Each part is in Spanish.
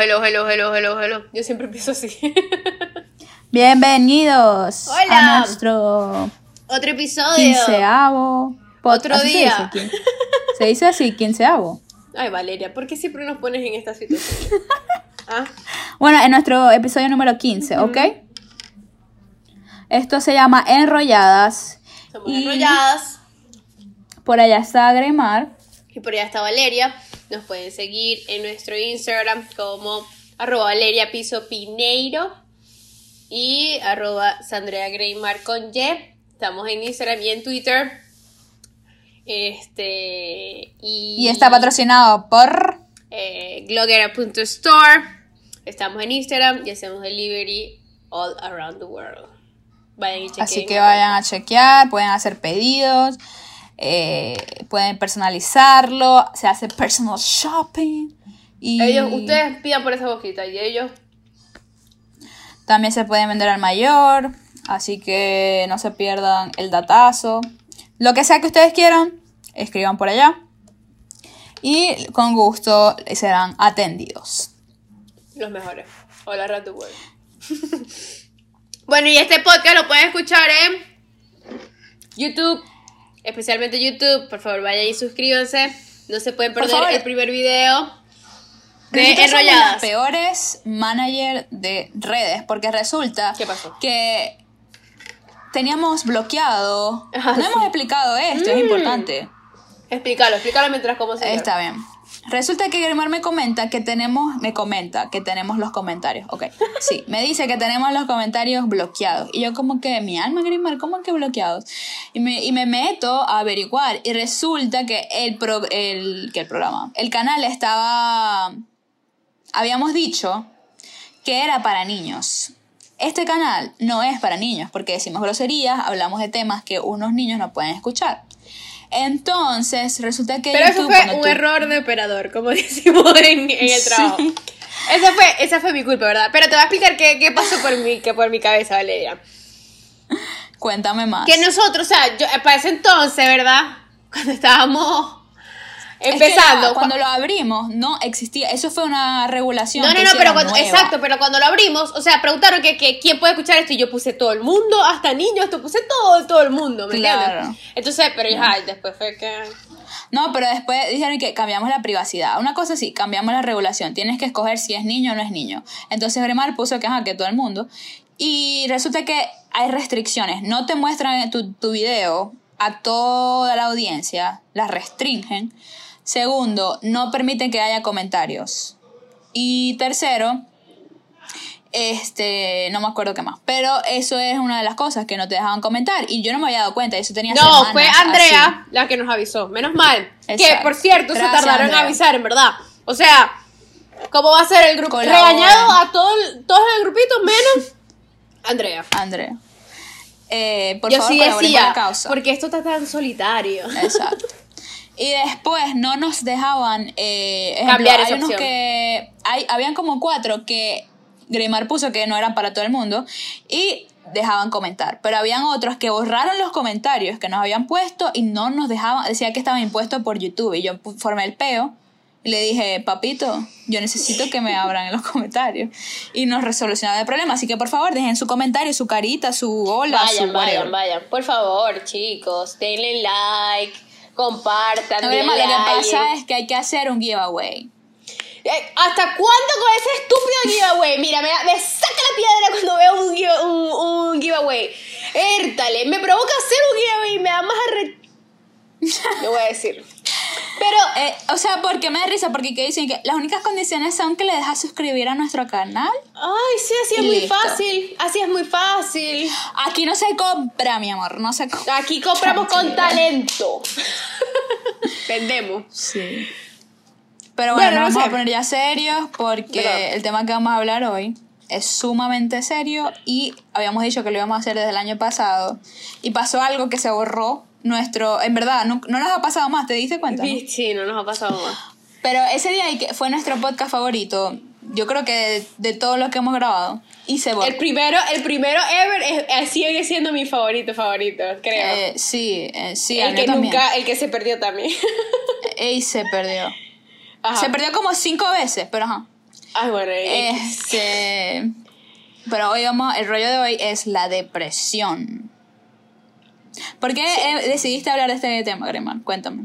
hello, hello, hello, hello, hello, hello. Yo siempre empiezo así. Bienvenidos Hola. a nuestro Otro episodio. quinceavo Otro ¿así se día. dice? ¿Quin- Se dice así, quinceavo. Ay, Valeria, ¿por qué siempre nos pones en esta situación? ¿Ah? Bueno, en nuestro episodio número 15, ¿ok? Esto se llama Enrolladas. Somos Y- enrolladas. Por allá está Gremar. Y por allá está Valeria. Nos pueden seguir en nuestro Instagram como arroba Valeria Piso Pineiro y arroba Sandrea Greymar con Y. Estamos en Instagram y en Twitter. Este. Y, Y está patrocinado por... eh, glogera.store. Estamos en Instagram y hacemos delivery all around the world. Vayan y. Así que vayan a chequear, pueden hacer pedidos, eh, pueden personalizarlo, se hace personal shopping. Y Ellos, ustedes pidan por esa boquita y ellos También se pueden vender al mayor, así que no se pierdan el datazo. Lo que sea que ustedes quieran, escriban por allá. Y con gusto serán atendidos. Los mejores. Hola, Rato World. bueno, y este podcast lo pueden escuchar en YouTube, especialmente YouTube. Por favor, vayan y suscríbanse. No se pueden perder el primer video de Enrolladas. las peores manager de redes, porque resulta ¿Qué pasó? que teníamos bloqueado. Ah, no sí. hemos explicado esto, es Mm. importante. Explícalo, explícalo mientras como se Está bien. Resulta que Grimar me comenta que tenemos, me comenta que tenemos los comentarios. Ok, sí, me dice que tenemos los comentarios bloqueados. Y yo como que, mi alma Grimar, ¿cómo que bloqueados? Y me, y me meto a averiguar y resulta que el, pro- el, que el programa, el canal estaba, habíamos dicho que era para niños. Este canal no es para niños porque decimos groserías, hablamos de temas que unos niños no pueden escuchar. Entonces, resulta que Pero eso fue un tú- error de operador, como decimos en, en el Sí. trabajo. Esa fue, esa fue mi culpa, ¿verdad? Pero te voy a explicar qué, qué pasó por mi, que por mi cabeza, Valeria. Cuéntame más. Que nosotros, o sea, yo, para ese entonces, ¿verdad? Cuando estábamos Es que empezando. ya, cuando lo abrimos, no existía. Eso fue una regulación. no, no, no, pero cuando, nueva. exacto, pero cuando lo abrimos, o sea, preguntaron que, que quién puede escuchar esto y yo puse todo el mundo, hasta niños, esto puse todo, todo el mundo, ¿me Claro. entiendes? Entonces, pero ya, después fue que... No, pero después dijeron que cambiamos la privacidad. Una cosa sí, cambiamos la regulación. Tienes que escoger si es niño o no es niño. Entonces Gremar puso que, ajá, que todo el mundo. Y resulta que hay restricciones. No te muestran tu, tu video a toda la audiencia. Las restringen. Segundo, no permiten que haya comentarios. Y tercero, este, no me acuerdo qué más. Pero eso es una de las cosas que no te dejaban comentar. Y yo no me había dado cuenta. Eso tenía No, fue así. Andrea la que nos avisó. Menos mal. Que, Exacto. por cierto, se Gracias, tardaron en avisar, en verdad. O sea, ¿cómo va a ser el grupo? Regañado a todo el- todos el grupito, menos Andrea. Andrea. Eh, por Yo favor, sí decía, la causa. porque esto está tan solitario. Exacto. Y después no nos dejaban eh, ejemplo, Cambiar hay esa unos opción. que hay, habían como cuatro que Grimar puso que no eran para todo el mundo y dejaban comentar. Pero habían otros que borraron los comentarios que nos habían puesto y no nos dejaban, decía que estaban impuestos por YouTube. Y yo formé el peo y le dije, papito, yo necesito que me abran en los comentarios. Y nos resolucionaba el problema. Así que por favor, dejen su comentario, su carita, su hola, su Vayan, vayan, whatever. vayan. Por favor, chicos, denle like, compartan. No, Gremar, lo que pasa es que hay que hacer un giveaway. Eh, ¿Hasta cuándo con ese estúpido giveaway? Mira, me, me saca la piedra cuando veo un, give- un, un giveaway. Értale, me provoca hacer un giveaway y me da más arre... Le voy a decir. Pero, Eh, o sea, porque me da risa, porque que dicen que las únicas condiciones son que le dejas suscribir a nuestro canal. ay, sí, así es muy listo. fácil. Así es muy fácil. Aquí no se compra, mi amor, no se compra. Aquí compramos con talento. Vendemos. Sí. Pero bueno, Bueno, nos no vamos sé. a poner ya serios porque el tema que vamos a hablar hoy es sumamente serio y habíamos dicho que lo íbamos a hacer desde el año pasado y pasó algo que se borró nuestro, en verdad, no, no nos ha pasado más, ¿te diste cuenta? no? Sí, no nos ha pasado más. Pero ese día y fue nuestro podcast favorito, yo creo que de, de todos los que hemos grabado y se borró. El primero, el primero ever es- eh, sigue siendo mi favorito favorito, creo. Eh, sí, eh, sí, el que también. nunca, el que se perdió también. Ey, se perdió. Ajá. Se perdió como cinco veces, pero ajá. Ay, bueno, Este. Pero hoy vamos, el rollo de hoy es la depresión. ¿Por qué eh, decidiste hablar de este tema, Gremar? Cuéntame.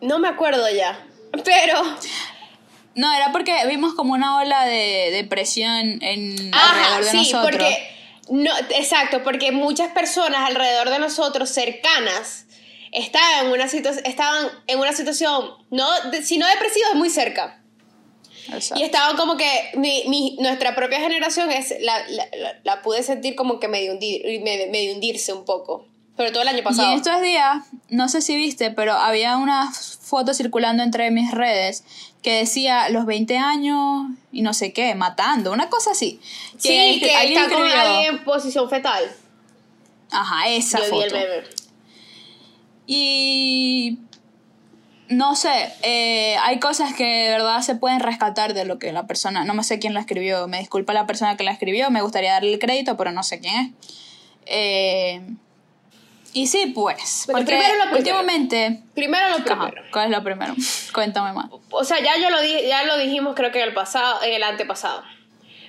no me acuerdo ya. Pero. No, era porque vimos como una ola de depresión en Ajá, alrededor de sí, nosotros. porque. No, exacto, porque muchas personas alrededor de nosotros cercanas estaban en una, situa- estaban en una situación, no, si no depresiva, es muy cerca. Exacto. Y estaban como que mi, mi- nuestra propia generación es la, la, la- la pude sentir como que medio, hundir, me- medio hundirse un poco. Sobre todo el año Y pasado. en estos días, no sé si viste, pero había una foto circulando entre mis redes que decía los 20 años y no sé qué, matando, una cosa así. sí, que alguien está con alguien en posición fetal. Ajá, esa Yo vi el foto. meme. Y no sé, eh, hay cosas que de verdad se pueden rescatar de lo que la persona, no me sé quién la escribió, me disculpa la persona que la escribió, me gustaría darle el crédito, pero no sé quién es. Eh, y sí, pues, porque primero lo primero. últimamente... Primero lo Ajá, primero. ¿Cuál es lo primero? Cuéntame más. O sea, ya yo lo di- ya lo dijimos creo que en el pasado, en el antepasado.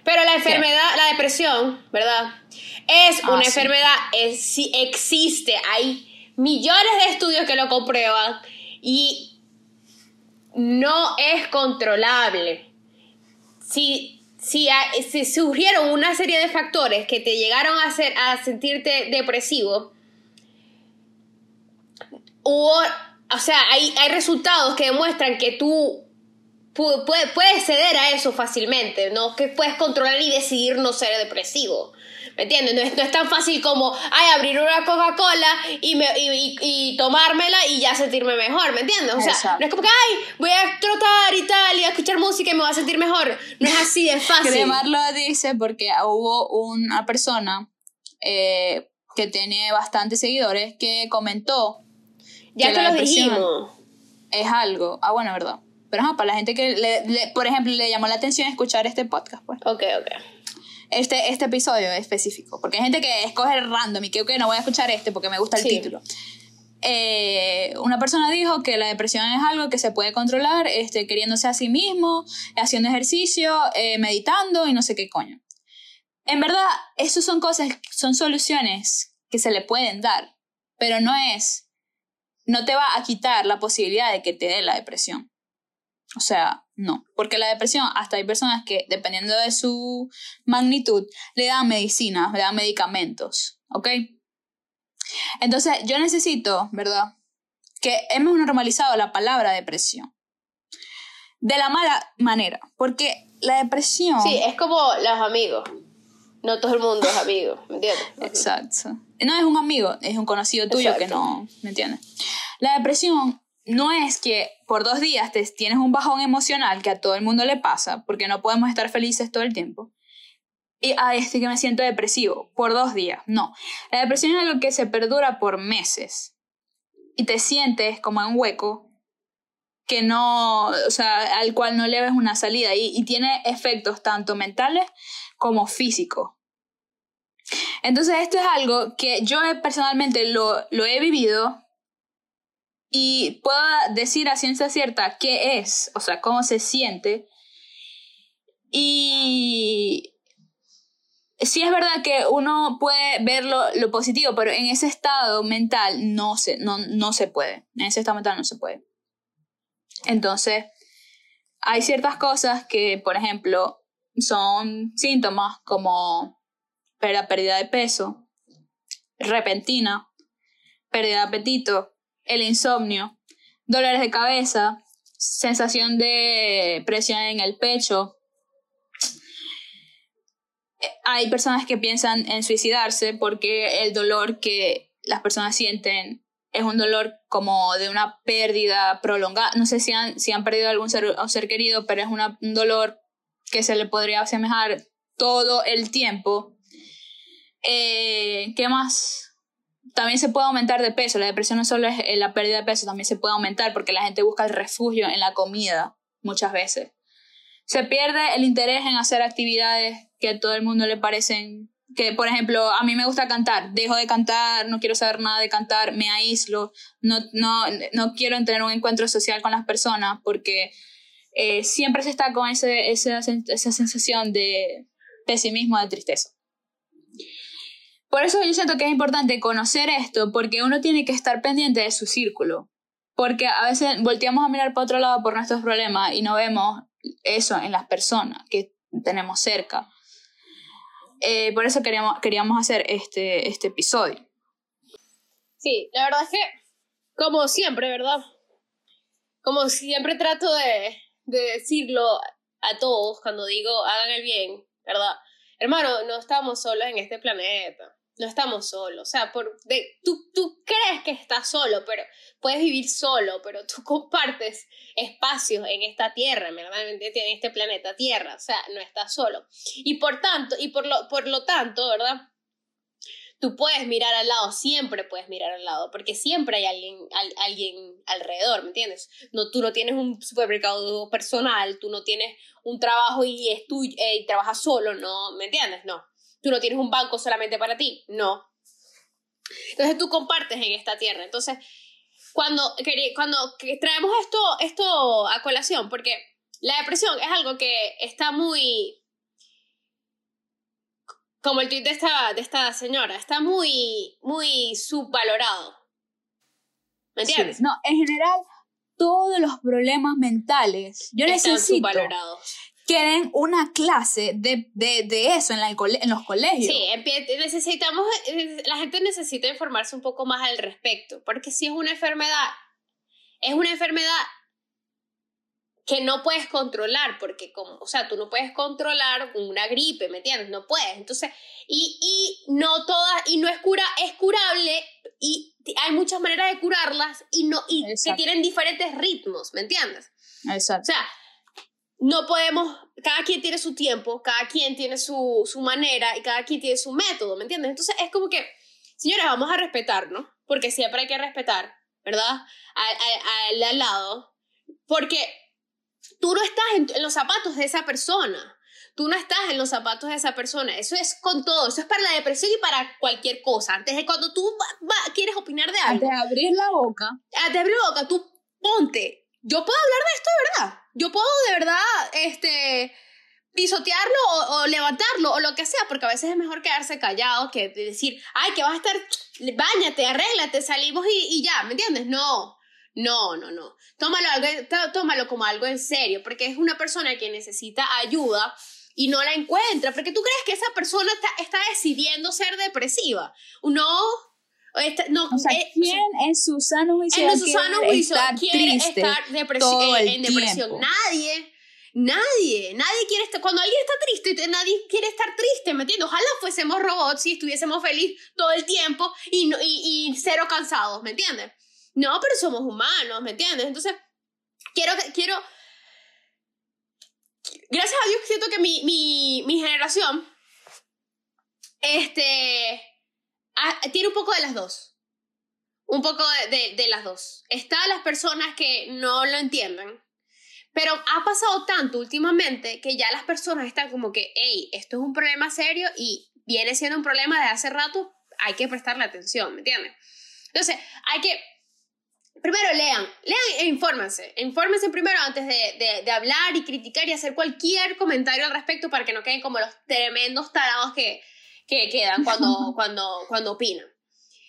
Pero la enfermedad, la depresión, ¿verdad? Es Ah, una sí. enfermedad, es, sí existe, hay millones de estudios que lo comprueban y no es controlable. Si, si, si surgieron una serie de factores que te llegaron a hacer a sentirte depresivo, o sea, hay, hay resultados que demuestran que tú pu- puedes, puedes ceder a eso fácilmente, ¿no? Que puedes controlar y decidir no ser depresivo. ¿Me entiendes? No es, no es tan fácil como, ay, abrir una Coca-Cola y, y, y- tomármela y ya sentirme mejor, ¿me entiendes? O sea, Exacto. no es como que, ay, voy a trotar y tal y a escuchar música y me voy a sentir mejor. No es así de fácil. Cremar lo dice porque hubo una persona eh, que tiene bastantes seguidores que comentó ya que te la lo dijimos. es algo, ah bueno, verdad. Pero ajá, para la gente que, le- le- por ejemplo, le llamó la atención escuchar este podcast, pues. Ok, ok. Este, este episodio específico. Porque hay gente que escoge random y que, ok, no voy a escuchar este porque me gusta el Sí. título. Eh, una persona dijo que la depresión es algo que se puede controlar este, queriéndose a sí mismo, haciendo ejercicio, eh, meditando y no sé qué coño. En verdad, eso son cosas, son soluciones que se le pueden dar, pero no es, no te va a quitar la posibilidad de que te dé la depresión. O sea, no, porque la depresión, hasta hay personas que, dependiendo de su magnitud, le dan medicina, le dan medicamentos, ¿ok? Entonces, yo necesito, ¿verdad? Que hemos normalizado la palabra depresión. De la mala manera, porque la depresión... Sí, es como los amigos. No todo el mundo es amigo, ¿me entiendes? Exacto. No es un amigo, es un conocido tuyo que no, ¿me entiendes? La depresión no es que por dos días te tienes un bajón emocional que a todo el mundo le pasa, porque no podemos estar felices todo el tiempo. Y, ay, este que me siento depresivo, por dos días. No. La depresión es algo que se perdura por meses. Y te sientes como en un hueco que no, o sea, al cual no le ves una salida. Y, y tiene efectos tanto mentales como físicos. Entonces esto es algo que yo personalmente lo, lo he vivido y puedo decir a ciencia cierta qué es, o sea, cómo se siente. Y sí es verdad que uno puede ver lo, lo positivo, pero en ese estado mental no se, no, no se puede. En ese estado mental no se puede. Entonces, hay ciertas cosas que, por ejemplo, son síntomas como la pérdida de peso, repentina, pérdida de apetito, el insomnio, dolores de cabeza, sensación de presión en el pecho. Hay personas que piensan en suicidarse porque el dolor que las personas sienten es un dolor como de una pérdida prolongada. No sé si han, si han perdido algún ser, ser querido, pero es una- un dolor que se le podría asemejar todo el tiempo. Eh, ¿Qué más? También se puede aumentar de peso. La depresión no solo es eh, la pérdida de peso, también se puede aumentar porque la gente busca el refugio en la comida muchas veces. Se pierde el interés en hacer actividades que a todo el mundo le parecen que, por ejemplo, a mí me gusta cantar, dejo de cantar, no quiero saber nada de cantar, me aíslo, no, no, no quiero tener un encuentro social con las personas porque eh, siempre se está con ese, esa, esa sensación de pesimismo, de tristeza. Por eso yo siento que es importante conocer esto, porque uno tiene que estar pendiente de su círculo. Porque a veces volteamos a mirar para otro lado por nuestros problemas y no vemos eso en las personas que tenemos cerca. Eh, por eso queríamos, queríamos hacer este, este episodio. Sí, la verdad es que, como siempre, ¿verdad? Como siempre trato de, de decirlo a todos cuando digo hagan el bien, ¿verdad? Hermano, no estamos solos en este planeta no estamos solos. O sea, por, de, tú, tú crees que estás solo, pero puedes vivir solo, pero tú compartes espacios en esta tierra, ¿verdad? En este planeta Tierra. O sea, no estás solo. Y por tanto, y por lo, por lo tanto, ¿verdad? Tú puedes mirar al lado, siempre puedes mirar al lado, porque siempre hay alguien, alguien alrededor, ¿me entiendes? No, tú no tienes un supermercado personal, tú no tienes un trabajo y, es eh, y trabajas solo, ¿no? ¿Me entiendes? No tú no tienes un banco solamente para ti, no. Entonces tú compartes en esta tierra. Entonces, cuando, cuando traemos esto, esto a colación, porque la depresión es algo que está muy, como el tweet de esta, de esta señora, está muy, muy subvalorado. ¿Me entiendes? no, en general, todos los problemas mentales, yo Están necesito subvalorados quieren una clase de, de, de eso en, la, en los colegios. Sí, necesitamos, eh, la gente necesita informarse un poco más al respecto, porque si es una enfermedad, es una enfermedad que no puedes controlar, porque como, o sea, tú no puedes controlar una gripe, ¿me entiendes? No puedes. Entonces, y, y no todas, y no es cura, es curable, y hay muchas maneras de curarlas, y no, y que tienen diferentes ritmos, ¿me entiendes? Exacto. O sea, no podemos, cada quien tiene su tiempo, cada quien tiene su, su manera y cada quien tiene su método, ¿me entiendes? Entonces es como que, señores, vamos a respetarnos, porque siempre hay que respetar, ¿verdad? Al, al, lado, porque tú no estás en, los zapatos de esa persona. Tú no estás en los zapatos de esa persona. Eso es con todo. Eso es para la depresión y para cualquier cosa. Antes de cuando tú quieres opinar de algo. Antes de abrir la boca. Antes de abrir la boca, tú ponte yo puedo hablar de esto de verdad. Yo puedo de verdad, este, pisotearlo o, levantarlo o lo que sea, porque a veces es mejor quedarse callado que decir, ay, que vas a estar, bañate, arréglate, salimos y, y ya, ¿me entiendes? No, no, no, no. Tómalo, tómalo como algo en serio, porque es una persona que necesita ayuda y no la encuentra, porque tú crees que esa persona está, está decidiendo ser depresiva. No, no, o sea, eh, ¿quién en su sano juicio, en su sano juicio quiere estar en, depresión? Nadie. Nadie, nadie quiere estar, cuando alguien está triste, nadie quiere estar triste, ¿me entiendes? Ojalá fuésemos robots y estuviésemos felices todo el tiempo y, y, y cero cansados, ¿me entiendes? No, pero somos humanos, ¿me entiendes? Entonces, quiero, quiero, gracias a Dios siento que mi, mi, mi generación, este, Ah, tiene un poco de las dos. Un poco de, de, las dos. Está las personas que no lo entienden. Pero ha pasado tanto últimamente que ya las personas están como que, hey, esto es un problema serio y viene siendo un problema de hace rato, hay que prestarle atención, ¿me entiendes? Entonces, hay que, primero lean, lean e infórmense, infórmense primero antes de, de, de, hablar y criticar y hacer cualquier comentario al respecto para que no queden como los tremendos tarados que, que quedan cuando, cuando, cuando opinan.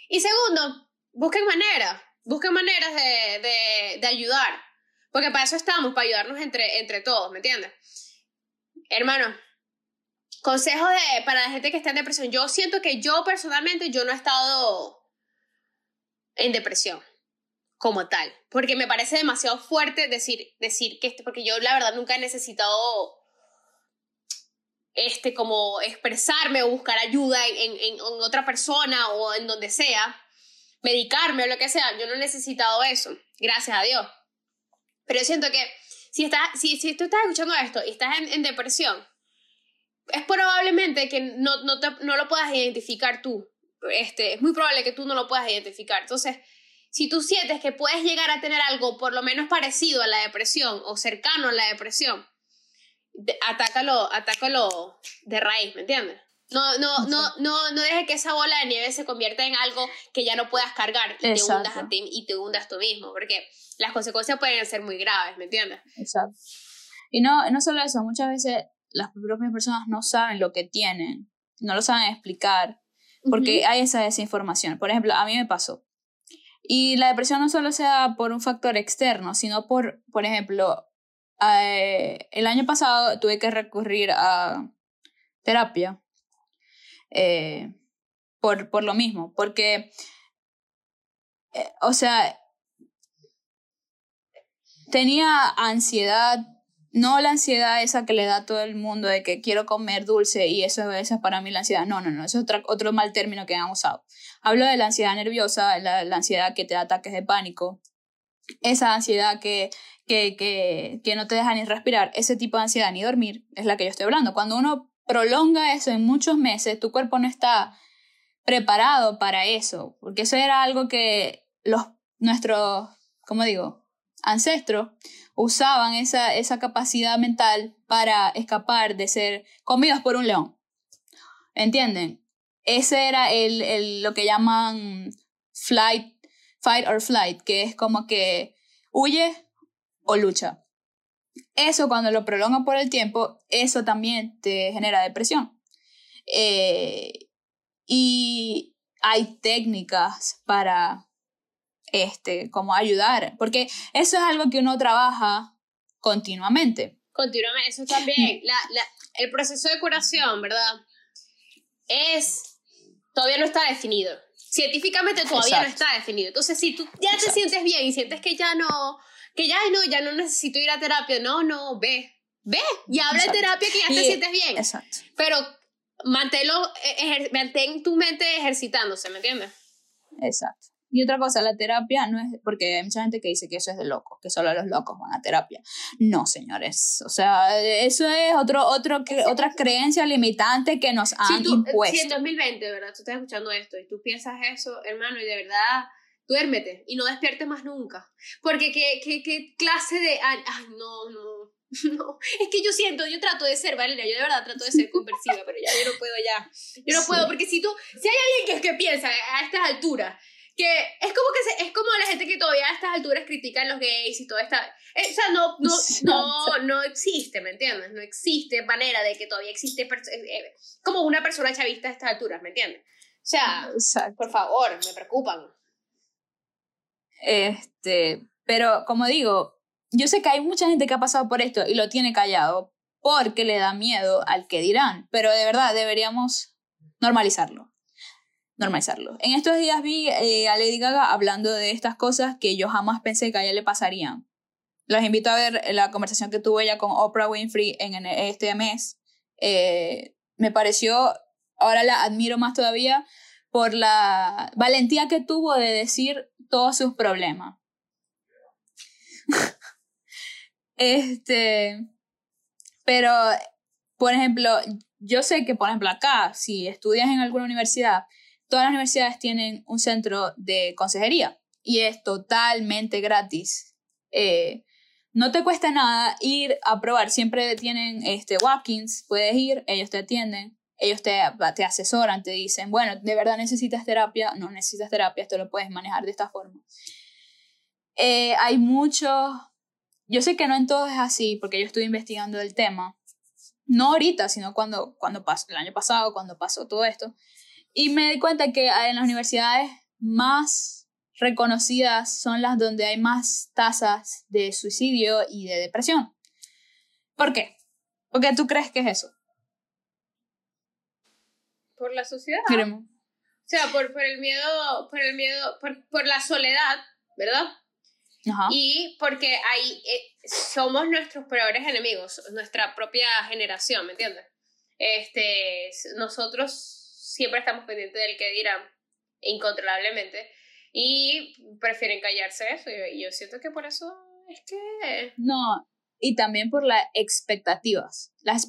Y segundo, busquen maneras, busquen maneras de, de, de, ayudar, porque para eso estamos, para ayudarnos entre, entre todos, ¿me entiendes? Hermano, consejos de, para la gente que está en depresión. Yo siento que yo personalmente, yo no he estado en depresión como tal, porque me parece demasiado fuerte decir, decir que, porque yo la verdad nunca he necesitado este, como expresarme o buscar ayuda en, en, otra persona o en donde sea, medicarme o lo que sea, yo no he necesitado eso, gracias a Dios. Pero siento que si, estás, si, si tú estás escuchando esto y estás en, depresión, es probablemente que no, no, no lo puedas identificar tú. Este, es muy probable que tú no lo puedas identificar. Entonces, si tú sientes que puedes llegar a tener algo por lo menos parecido a la depresión o cercano a la depresión, atácalo, atácalo de raíz, ¿me entiendes? No, no, no, no, no dejes que esa bola de nieve se convierta en algo que ya no puedas cargar y te hundas a ti y te hundas tú mismo, porque las consecuencias pueden ser muy graves, ¿me entiendes? Exacto. Y no, no solo eso, muchas veces las propias personas no saben lo que tienen, no lo saben explicar, porque hay esa desinformación. Por ejemplo, a mí me pasó. Y la depresión no solo se da por un factor externo, sino por, por ejemplo, eh, el año pasado tuve que recurrir a terapia eh, por, por lo mismo, porque, eh, o sea, tenía ansiedad, no la ansiedad esa que le da a todo el mundo de que quiero comer dulce y eso, eso es para mí la ansiedad. No, no, no, eso es otro, otro mal término que han usado. Hablo de la ansiedad nerviosa, la, la ansiedad que te da ataques de pánico, esa ansiedad que, que, que, que no te deja ni respirar, ese tipo de ansiedad ni dormir, es la que yo estoy hablando. Cuando uno prolonga eso en muchos meses, tu cuerpo no está preparado para eso, porque eso era algo que los, nuestros, ¿cómo digo? ancestros usaban esa, esa capacidad mental para escapar de ser comidos por un león. ¿Entienden? Ese era el, el, lo que llaman flight, fight or flight, que es como que huye o lucha. Eso cuando lo prolonga por el tiempo, eso también te genera depresión. Eh, y hay técnicas para este, como ayudar, porque eso es algo que uno trabaja continuamente. Continuamente, eso también. La, la, el proceso de curación, ¿verdad? Es, todavía no está definido. Científicamente todavía no está definido. Entonces, si tú ya te sientes bien y sientes que ya no, que ya no, ya no necesito ir a terapia, no, no, ve, ve y habla de terapia que ya te sientes bien. Exacto. Pero manténlo, ejer, mantén tu mente ejercitándose, ¿me entiendes? Exacto. Y otra cosa, la terapia no es, porque hay mucha gente que dice que eso es de locos, que solo los locos van a terapia. No, señores. O sea, eso es otro, otro, otra creencia limitante que nos han si tú, impuesto. Si en 2020, ¿verdad? Tú estás escuchando esto y tú piensas eso, hermano, y de verdad, duérmete y no despiertes más nunca. Porque qué, qué, qué clase de... Ay, no, no. No, es que yo siento, yo trato de ser, Valeria, yo de verdad trato de ser conversiva, pero ya yo no puedo ya. Yo no sí. puedo, porque si tú, si hay alguien que, que piensa a estas alturas que es como que se, es como la gente que todavía a estas alturas critican los gays y toda esta eh, o sea no no no no existe me entiendes no existe manera de que todavía existe eh, como una persona chavista a estas alturas me entiendes o sea Exacto. por favor me preocupan este pero como digo yo sé que hay mucha gente que ha pasado por esto y lo tiene callado porque le da miedo al que dirán pero de verdad deberíamos normalizarlo normalizarlo. En estos días vi eh, a Lady Gaga hablando de estas cosas que yo jamás pensé que a ella le pasarían. Los invito a ver la conversación que tuvo ella con Oprah Winfrey en, este mes. Eh, me pareció, ahora la admiro más todavía por la valentía que tuvo de decir todos sus problemas. este, pero, por ejemplo, yo sé que, por ejemplo, acá, si estudias en alguna universidad, todas las universidades tienen un centro de consejería y es totalmente gratis. Eh, no te cuesta nada ir a probar, siempre tienen este, walk-ins, puedes ir, ellos te atienden, ellos te, te asesoran, te dicen, bueno, de verdad necesitas terapia, no necesitas terapia, esto lo puedes manejar de esta forma. Eh, hay muchos, yo sé que no en todo es así, porque yo estuve investigando el tema, no ahorita, sino cuando, cuando pasó, el año pasado, cuando pasó todo esto, y me di cuenta que en las universidades más reconocidas son las donde hay más tasas de suicidio y de depresión. ¿Por qué? ¿Por qué tú crees que es eso? Por la sociedad. Queremos. O sea, por, por el miedo, por el miedo, por, por la soledad, ¿verdad? Ajá. Y porque hay, eh, somos nuestros peores enemigos, nuestra propia generación, ¿me entiendes? Este, nosotros siempre estamos pendientes del que dirán, incontrolablemente, y prefieren callarse eso. Y yo siento que por eso es que... No, y también por las expectativas, las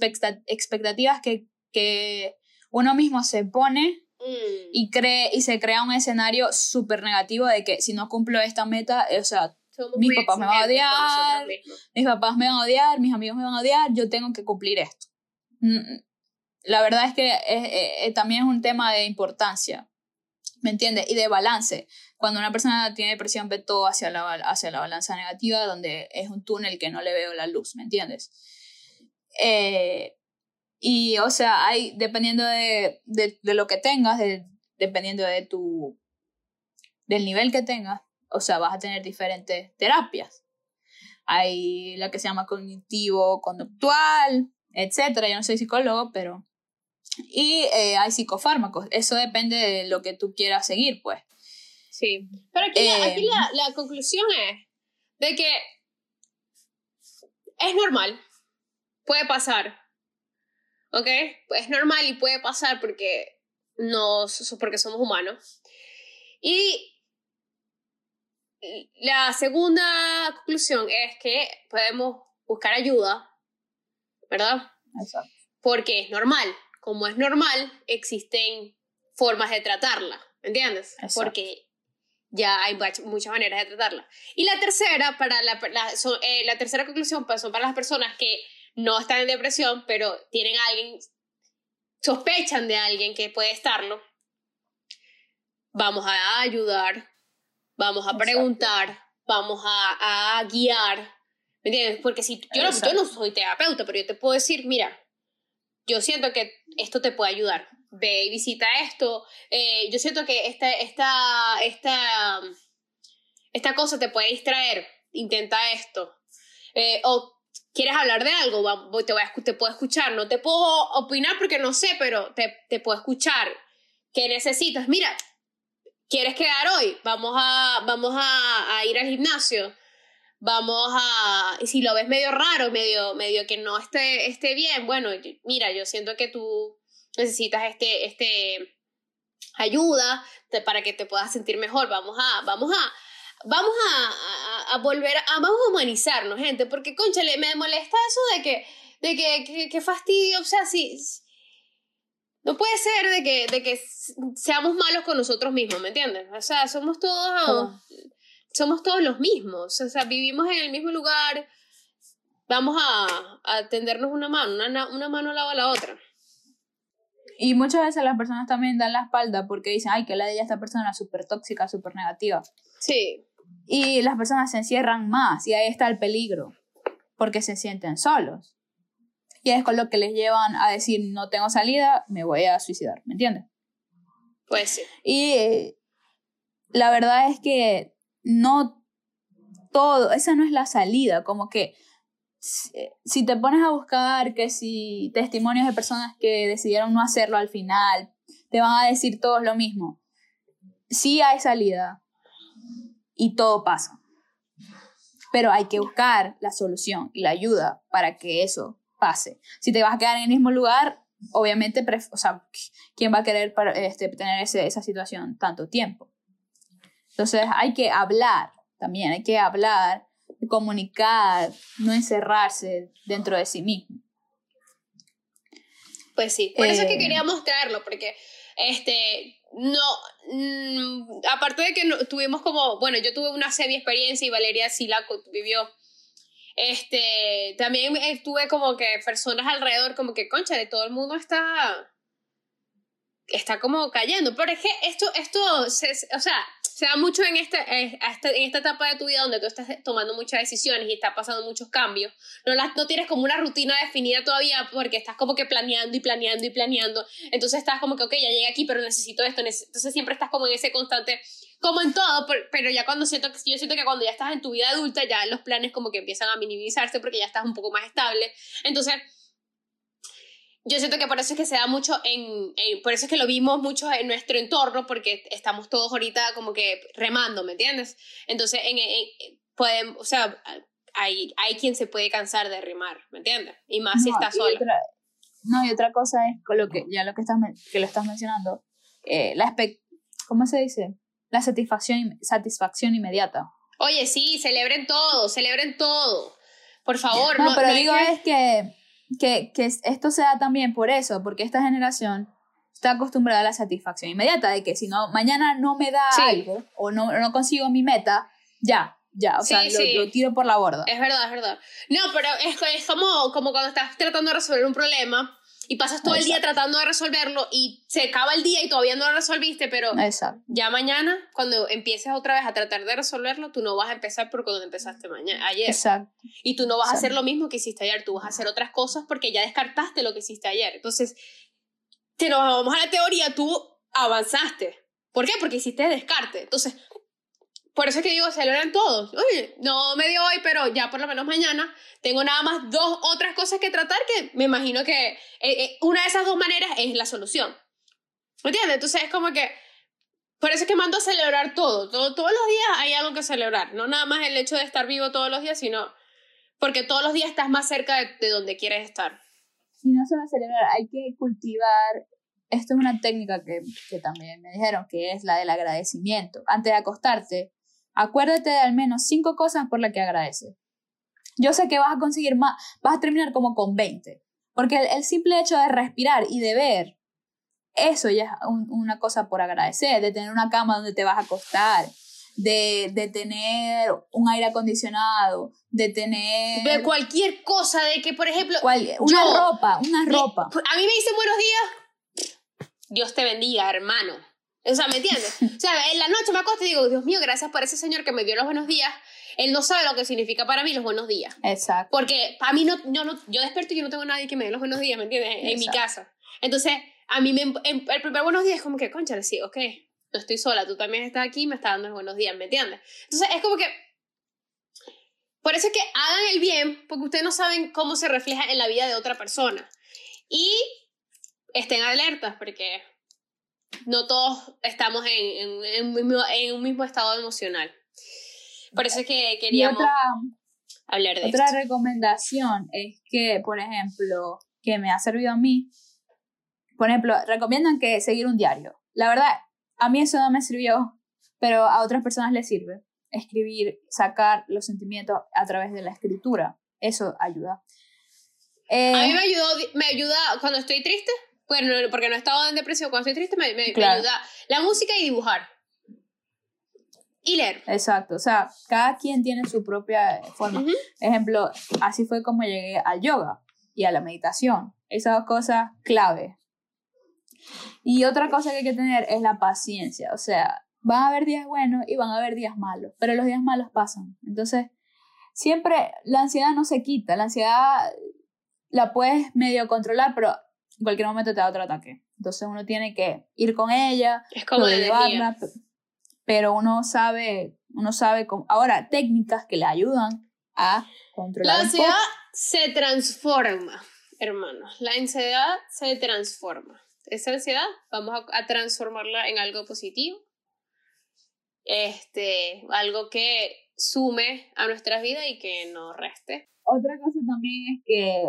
expectativas que, que uno mismo se pone mm. y, cree, y se crea un escenario súper negativo de que si no cumplo esta meta, o sea, Somos mis papás me van a odiar, mis papás me van a odiar, mis amigos me van a odiar, yo tengo que cumplir esto. Mm, La verdad es que es- eh, eh, también es un tema de importancia. ¿Me entiendes? Y de balance. Cuando una persona tiene depresión, ve todo hacia la, hacia la balanza negativa, donde es un túnel que no le veo la luz, ¿me entiendes? Eh, y, o sea, hay, dependiendo de, de, de lo que tengas, de, dependiendo de tu, del nivel que tengas, o sea, vas a tener diferentes terapias. Hay la que se llama cognitivo-conductual, etcétera. Yo no soy psicólogo, pero. Y eh, hay psicofármacos. Eso depende de lo que tú quieras seguir, pues. Sí. Pero aquí, la, aquí la, la conclusión es de que es normal. Puede pasar. ¿Ok? Es normal y puede pasar porque, no, porque somos humanos. Y la segunda conclusión es que podemos buscar ayuda, ¿verdad? Exacto. Porque es normal. Como es normal, existen formas de tratarla, ¿entiendes? Exacto. Porque ya hay much- muchas maneras de tratarla. Y la tercera, para la, la- son- eh, la tercera conclusión pues, son para las personas que no están en depresión, pero tienen a alguien, sospechan de alguien que puede estarlo. Vamos a ayudar, vamos a Exacto. preguntar, vamos a, a guiar, ¿me entiendes? Porque si yo no, yo Exacto. no soy terapeuta, pero yo te puedo decir, mira, yo siento que esto te puede ayudar. Ve y visita esto. Eh, yo siento que esta, esta, esta, esta cosa te puede distraer. Intenta esto. Eh, o quieres hablar de algo, te, voy a, puedo escuchar. No te puedo opinar porque no sé, pero te, puedo escuchar. ¿Qué necesitas? Mira, ¿quieres quedar hoy? Vamos a, vamos a, ir al gimnasio. Vamos a, si lo ves medio raro, medio, medio que no esté, esté bien, bueno, mira, yo siento que tú necesitas este, este ayuda para que te puedas sentir mejor. Vamos a, vamos a, vamos a, a- a volver, a, vamos a humanizarnos, gente, porque, conchale, me molesta eso de que, de que, que, que fastidio, o sea, si- no puede ser de que, de que seamos malos con nosotros mismos, ¿me entiendes? O sea, somos todos, somos todos los mismos, o sea, vivimos en el mismo lugar, vamos a, a tendernos una mano, una, una mano lava la otra. Y muchas veces las personas también dan la espalda porque dicen, ay, que la de ella esta persona es súper tóxica, súper negativa. Sí, Y las personas se encierran más y ahí está el peligro, porque se sienten solos. Y es con lo que les llevan a decir, no tengo salida, me voy a suicidar, ¿me entiendes? pues sí. Y eh, la verdad es que no todo, esa no es la salida, como que si, si te pones a buscar que si testimonios de personas que decidieron no hacerlo al final, te van a decir todos lo mismo. Sí hay salida y todo pasa. Pero hay que buscar la solución y la ayuda para que eso pase. Si te vas a quedar en el mismo lugar, obviamente, o sea, ¿quién va a querer para- este, tener ese- esa situación tanto tiempo? Entonces hay que hablar también, hay que hablar, comunicar, no encerrarse dentro de sí mismo. Pues sí, por eso es que Eh. quería mostrarlo, porque este, no, mm, aparte de que no- tuvimos como, bueno, yo tuve una seria experiencia y Valeria sí vivió, este, también tuve como que personas alrededor, como que, concha, de todo el mundo está, está como cayendo, pero es que esto, esto, se, o sea, se da mucho en, este, eh, hasta- en esta etapa de tu vida donde tú estás tomando muchas decisiones y está pasando muchos cambios no, las, no tienes como una rutina definida todavía porque estás como que planeando y planeando y planeando. Entonces estás como que, ok, ya llegué aquí, pero necesito esto. Entonces siempre estás como en ese constante, como en todo, per- pero ya cuando siento que, yo siento que cuando ya estás en tu vida adulta, ya los planes como que empiezan a minimizarse porque ya estás un poco más estable. Entonces, yo siento que por eso es que se da mucho en, en- por eso es que lo vimos mucho en nuestro entorno, porque estamos todos ahorita como que remando, ¿me entiendes? Entonces, en, en- podemos, o sea, hay, hay quien se puede cansar de remar, ¿me entiendes? Y más si No, está y sola. otra- no, y otra cosa es con lo que, ya lo que, estás, que lo estás mencionando, eh, la ¿cómo se dice? La satisfacción, satisfacción inmediata. Oye, sí, celebren todo, celebren todo. Por favor, No, no, pero no digo que- es que, que, que esto se da también por eso, porque esta generación está acostumbrada a la satisfacción inmediata, de que si no, mañana no me da Sí. algo o no, no consigo mi meta, ya, ya, o Sí, sea, lo, sí. lo tiro por la borda. Es verdad, es verdad. No, pero es, es como, como cuando estás tratando de resolver un problema y pasas todo el día tratando de resolverlo y se acaba el día y todavía no lo resolviste, pero Exacto. ya mañana, cuando empieces otra vez a tratar de resolverlo, tú no vas a empezar por cuando empezaste mañana, ayer. Exacto. Y tú no vas a hacer lo mismo que hiciste ayer, tú vas a hacer otras cosas porque ya descartaste lo que hiciste ayer. Entonces, si nos vamos a la teoría, tú avanzaste. ¿Por qué? Porque hiciste descarte. Entonces, por eso es que digo, celebran todos. Oye, no me dio hoy, pero ya por lo menos mañana tengo nada más dos otras cosas que tratar que me imagino que eh, eh, una de esas dos maneras es la solución. ¿Me entiendes? Entonces es como que, por eso es que mando a celebrar todo. todo. Todos los días hay algo que celebrar. No nada más el hecho de estar vivo todos los días, sino porque todos los días estás más cerca de, de donde quieres estar. Y no solo celebrar, hay que cultivar. Esto es una técnica que, que también me dijeron, que es la del agradecimiento. Antes de acostarte, acuérdate de al menos cinco cosas por las que agradeces. Yo sé que vas a conseguir más, vas a terminar como con 20. Porque el, el simple hecho de respirar y de ver, eso ya es un- una cosa por agradecer, de tener una cama donde te vas a acostar, de, de tener un aire acondicionado, de tener De cualquier cosa, de que, por ejemplo, cual- una yo- ropa, una Me- ropa. A mí me dicen buenos días. Dios te bendiga, hermano. O sea, ¿me entiendes? O sea, en la noche me acuesto y digo, Dios mío, gracias por ese señor que me dio los buenos días. Él no sabe lo que significa para mí los buenos días. Exacto. Porque para mí no, yo no, yo despierto y yo no tengo nadie que me dé los buenos días, ¿me entiendes? En, en mi Exacto. casa. Entonces, a mí me, en- el primer buenos días es como que, concha, sí, ok, no estoy sola, tú también estás aquí y me estás dando los buenos días, ¿me entiendes? Entonces, es como que, por eso es que hagan el bien, porque ustedes no saben cómo se refleja en la vida de otra persona. Y estén alertas, porque no todos estamos en, en- en un, mismo, en un mismo estado emocional. Por eso es que queríamos otra, hablar de otra esto. recomendación es que, por ejemplo, que me ha servido a mí, por ejemplo, recomiendan que seguir un diario. La verdad, a mí eso no me sirvió, pero a otras personas les sirve. Escribir, sacar los sentimientos a través de la escritura. Eso ayuda. Eh, A mí me ayudó, me ayuda cuando estoy triste, bueno, porque no he estado en depresión, cuando estoy triste me, me- me Claro. ayuda la música y dibujar. Y leer. Exacto, o sea, cada quien tiene su propia forma. Ujú. Ejemplo, así fue como llegué al yoga y a la meditación. Esas dos cosas clave. Y otra cosa que hay que tener es la paciencia. O sea, van a haber días buenos y van a haber días malos, pero los días malos pasan. Entonces, siempre la ansiedad no se quita. La ansiedad la puedes medio controlar, pero en cualquier momento te da otro ataque. Entonces uno tiene que ir con ella, Es como la pe- pero uno sabe, uno sabe cómo, ahora técnicas que le ayudan a La controlar un ansiedad se transforma, hermanos. La ansiedad se transforma. Esa ansiedad vamos a, a transformarla en algo positivo. Este, algo que sume a nuestras vidas y que no reste. Otra cosa también es que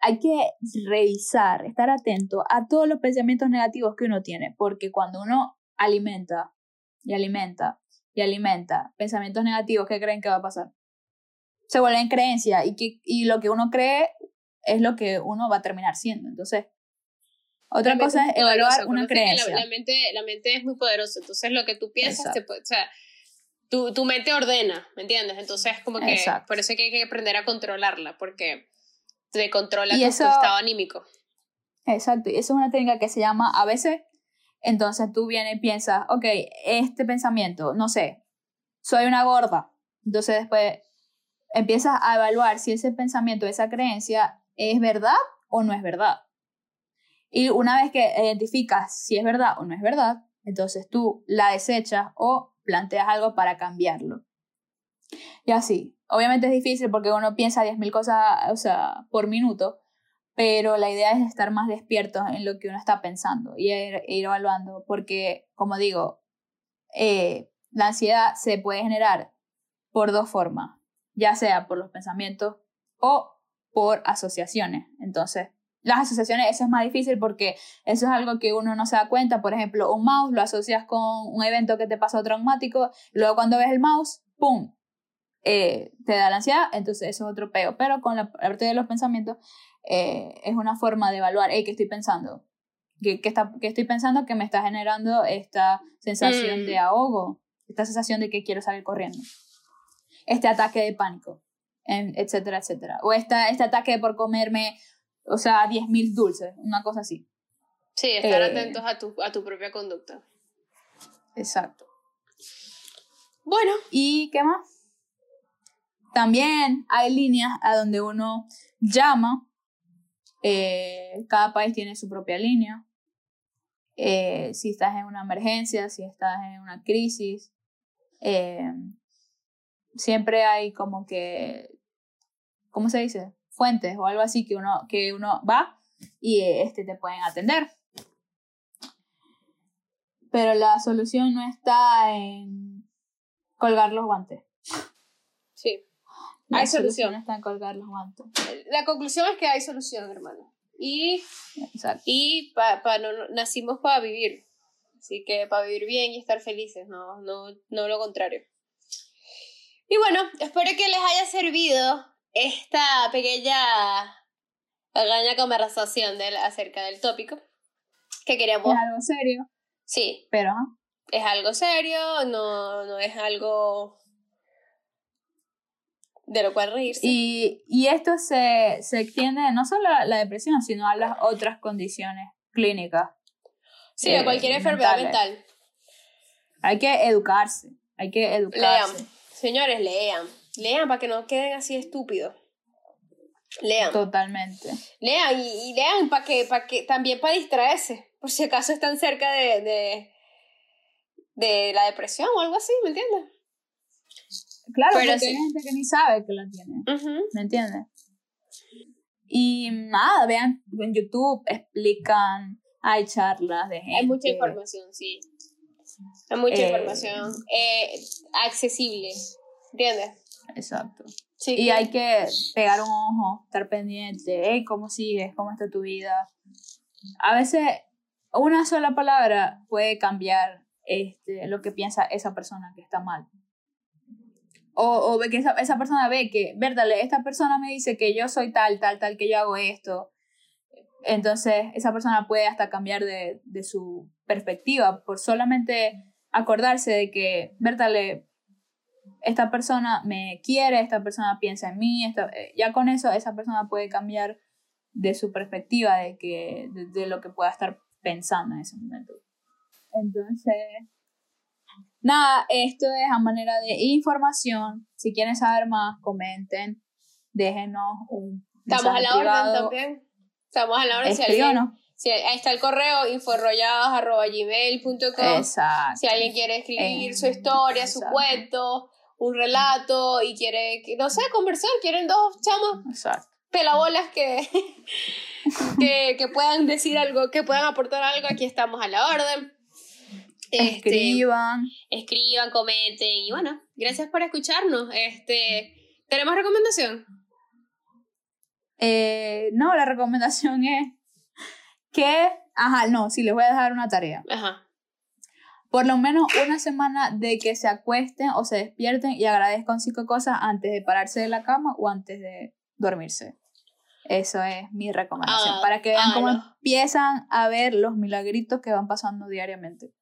hay que revisar, estar atento a todos los pensamientos negativos que uno tiene, porque cuando uno alimenta y alimenta y alimenta pensamientos negativos, ¿qué creen que va a pasar? Se vuelven creencias y, que, y lo que uno cree es lo que uno va a terminar siendo. Entonces, otra La cosa es evaluar una creencia. La, la mente, la mente es muy poderosa, entonces lo que tú piensas, te puede- o sea, tu, tu mente ordena, ¿me entiendes? Entonces como que Exacto. por eso es que hay que aprender a controlarla, porque te controla Y tu, tu eso- estado anímico. Exacto, y esa es una técnica que se llama a veces, entonces tú vienes y piensas, ok, este pensamiento, no sé, soy una gorda, entonces después empiezas a evaluar si ese pensamiento, esa creencia es verdad o no es verdad. Y una vez que identificas si es verdad o no es verdad, entonces tú la desechas o planteas algo para cambiarlo. Y así. Obviamente es difícil porque uno piensa 10.000 cosas, o sea, por minuto, pero la idea es estar más despiertos en lo que uno está pensando y ir, ir evaluando, porque, como digo, eh, la ansiedad se puede generar por dos formas, ya sea por los pensamientos o por asociaciones. Entonces, las asociaciones, eso es más difícil porque eso es algo que uno no se da cuenta. Por ejemplo, un mouse lo asocias con un evento que te pasó traumático, luego cuando ves el mouse, ¡pum! Eh, te da la ansiedad, entonces eso es otro peo. Pero con la parte de los pensamientos, eh, es una forma de evaluar, hey, ¿qué estoy pensando? ¿Qué, qué está, qué estoy pensando que me está generando esta sensación Mm. de ahogo? Esta sensación de que quiero salir corriendo. Este ataque de pánico, en- etcétera, etcétera. O esta, este ataque por comerme o sea, 10.000 dulces, una cosa así. Sí, estar Eh. atentos a tu, a tu propia conducta. Exacto. Bueno, ¿Y qué más? También hay líneas a donde uno llama. eh, cada país tiene su propia línea. Eh, si estás en una emergencia, si estás en una crisis, eh, siempre hay como que, ¿cómo se dice? Fuentes o algo así que uno, que uno va y este, te pueden atender. Pero la solución no está en colgar los guantes. La Hay solución. está en colgar los guantes. La conclusión es que hay solución, hermano. Y, Exacto. y pa, pa- no, nacimos para vivir. Así que para vivir bien y estar felices, no, no, no lo contrario. Y bueno, espero que les haya servido esta pequeña pequeña conversación del, acerca del tópico que queríamos. Es algo serio, Sí, pero es algo serio, no, no es algo de lo cual reírse. Y, y esto se, se extiende no solo a la depresión, sino a las otras condiciones clínicas. sí, a eh, cualquier enfermedad mentales. mental. Hay que educarse, hay que Lean, educarse. señores, lean. Lean para que no queden así estúpidos. Lean. Totalmente. Lean y, y lean para que, para que también para distraerse. Por si acaso están cerca de, de, de la depresión o algo así, ¿me entiendes? Claro, Pero porque sí. hay gente que ni sabe que la tiene. ¿me entiendes? Y nada, vean, en YouTube explican, hay charlas de gente. Hay mucha información, sí. Hay mucha Eh, información eh, accesible. ¿Entiendes? Exacto. Sí. Y hay que pegar un ojo, estar pendiente, hey, ¿cómo sigues? ¿Cómo está tu vida? A veces una sola palabra puede cambiar este, lo que piensa esa persona que está mal. O, o que esa, esa persona ve que, verdad, esta persona me dice que yo soy tal, tal, tal, que yo hago esto. Entonces, esa persona puede hasta cambiar de, de su perspectiva por solamente acordarse de que, verdad, esta persona me quiere, esta persona piensa en mí, esta- eh, ya con eso esa persona puede cambiar de su perspectiva de, que, de, de lo que pueda estar pensando en ese momento. Entonces, nada, esto es a manera de información. Si quieren saber más, comenten, déjenos un Estamos a la orden también. Estamos a la orden. Si alguien, si, ahí está el correo inforrollados.gmail.com Exacto. Si alguien quiere escribir Eh, su historia, su cuento, un relato y quiere, que- no sé, conversar, quieren dos chamos Exacto. pelabolas que, que, que puedan decir algo, que puedan aportar algo, aquí estamos a la orden. Este, Escriban. escriban, comenten y bueno, gracias por escucharnos. Este, ¿Tenemos recomendación? Eh, no, la recomendación es que, ajá, no, sí, les voy a dejar una tarea. Ajá. Por lo menos una semana de que se acuesten o se despierten y agradezcan cinco cosas antes de pararse de la cama o antes de dormirse. Eso es mi recomendación. Ah, para que vean cómo hágalo. empiezan a ver los milagritos que van pasando diariamente.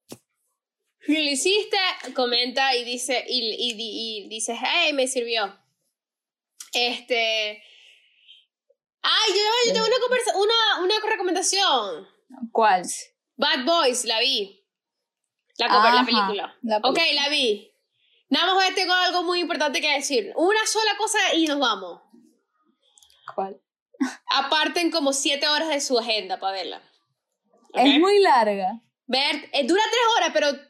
Si lo hiciste, comenta y dice, y, y, y, dices, hey, me sirvió. Este. Ay, yo, yo tengo una, conversa una, una recomendación. ¿Cuál? Bad Boys, la vi. La, co- la Ajá, película. la Ok, película. la vi. Nada más tengo algo muy importante que decir. Una sola cosa y nos vamos. ¿Cuál? Aparten como siete horas de su agenda para verla. ¿Ok? Es muy larga. Ver, eh, dura tres horas, pero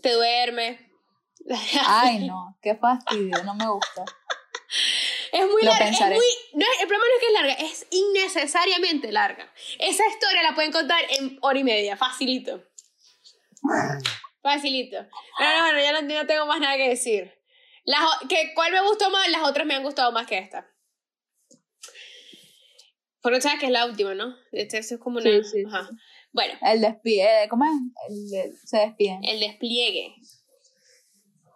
te duerme. Ay, no, qué fastidio, no me gusta. Es muy Lo larga. Es pensaré. muy, no, el problema no es que es larga, es innecesariamente larga. Esa historia la pueden contar en hora y media, facilito. Facilito. Pero bueno, ya no, no tengo más nada que decir. Las, que, ¿Cuál me gustó más? Las otras me han gustado más que esta. Porque sabes que es la última, ¿no? Este, esto es como una. Sí, sí, ajá. Bueno, El despide, ¿cómo es? El de- se despiden. el despliegue.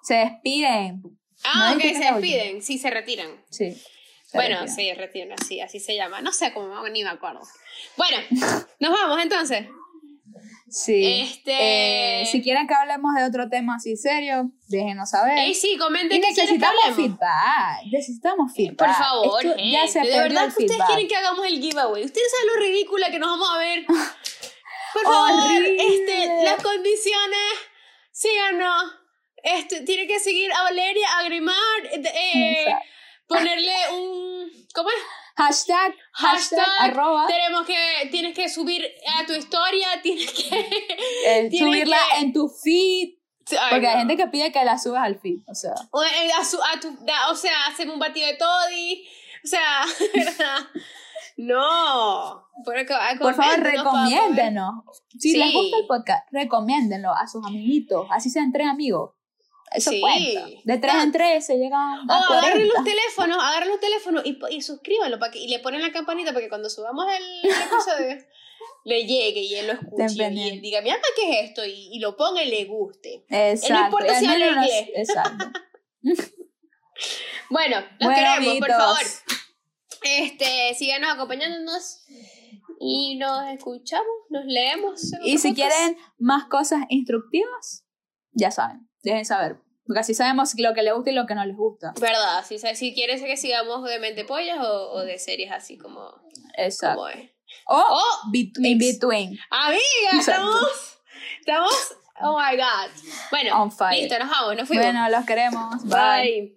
Se despiden. Ah, ¿No ok, se despiden. Sí, se retiran. Sí. se Bueno, retiran. sí, retiran, así, así se llama. No sé cómo, ni me acuerdo. Bueno, nos vamos entonces. Sí. Este- Eh, si quieren que hablemos de otro tema así serio, déjenos saber. Ey, sí, comenten que necesitamos feedback. Necesitamos feedback. Por favor, Esto gente. ya se de verdad que ustedes quieren que hagamos el giveaway. Ustedes saben lo ridícula que nos vamos a ver. Por favor, Horrible. este, las condiciones, síganos. Este, tiene que seguir a Valeria, a Grimar, eh, Exacto. ponerle un. ¿Cómo es? Hashtag, hashtag, Hashtag, arroba, tenemos que, tienes que subir a tu historia, tienes que... eh, tiene subirla que- en tu feed. Porque hay no. gente que pide que la subas al feed. O sea, O, eh, a su- a tu- o sea, hacemos un batido de toddy. O sea, ¿verdad? No. Por, por favor, recomiéndenos. Si Sí. les gusta el podcast, recomiéndenlo a sus amiguitos. Así sean tres amigos. Eso Sí. cuenta. De tres en tres se llegan O a agarren 40. los teléfonos, agarren los teléfonos y, y suscríbanlo para que, y le ponen la campanita para que cuando subamos el, el episodio le llegue y él lo escuche y él diga, mira, ¿qué es esto? Y, y lo ponga y le guste. Exacto. importa Y al si habla inglés. Exacto. Bueno, los Bueno, queremos, por favor. Este, síganos acompañándonos y nos escuchamos, nos leemos. Y si quieren más cosas instructivas, ya saben, dejen saber. Porque así sabemos lo que les gusta y lo que no les gusta. ¿Verdad? Si, si quieres que sigamos de mente pollas o, o de series así como, Exacto. como es. O O in between. Amiga, estamos, estamos, oh my god. Bueno, listo, nos vamos, nos fuimos. Bueno, los queremos. Bye. Bye.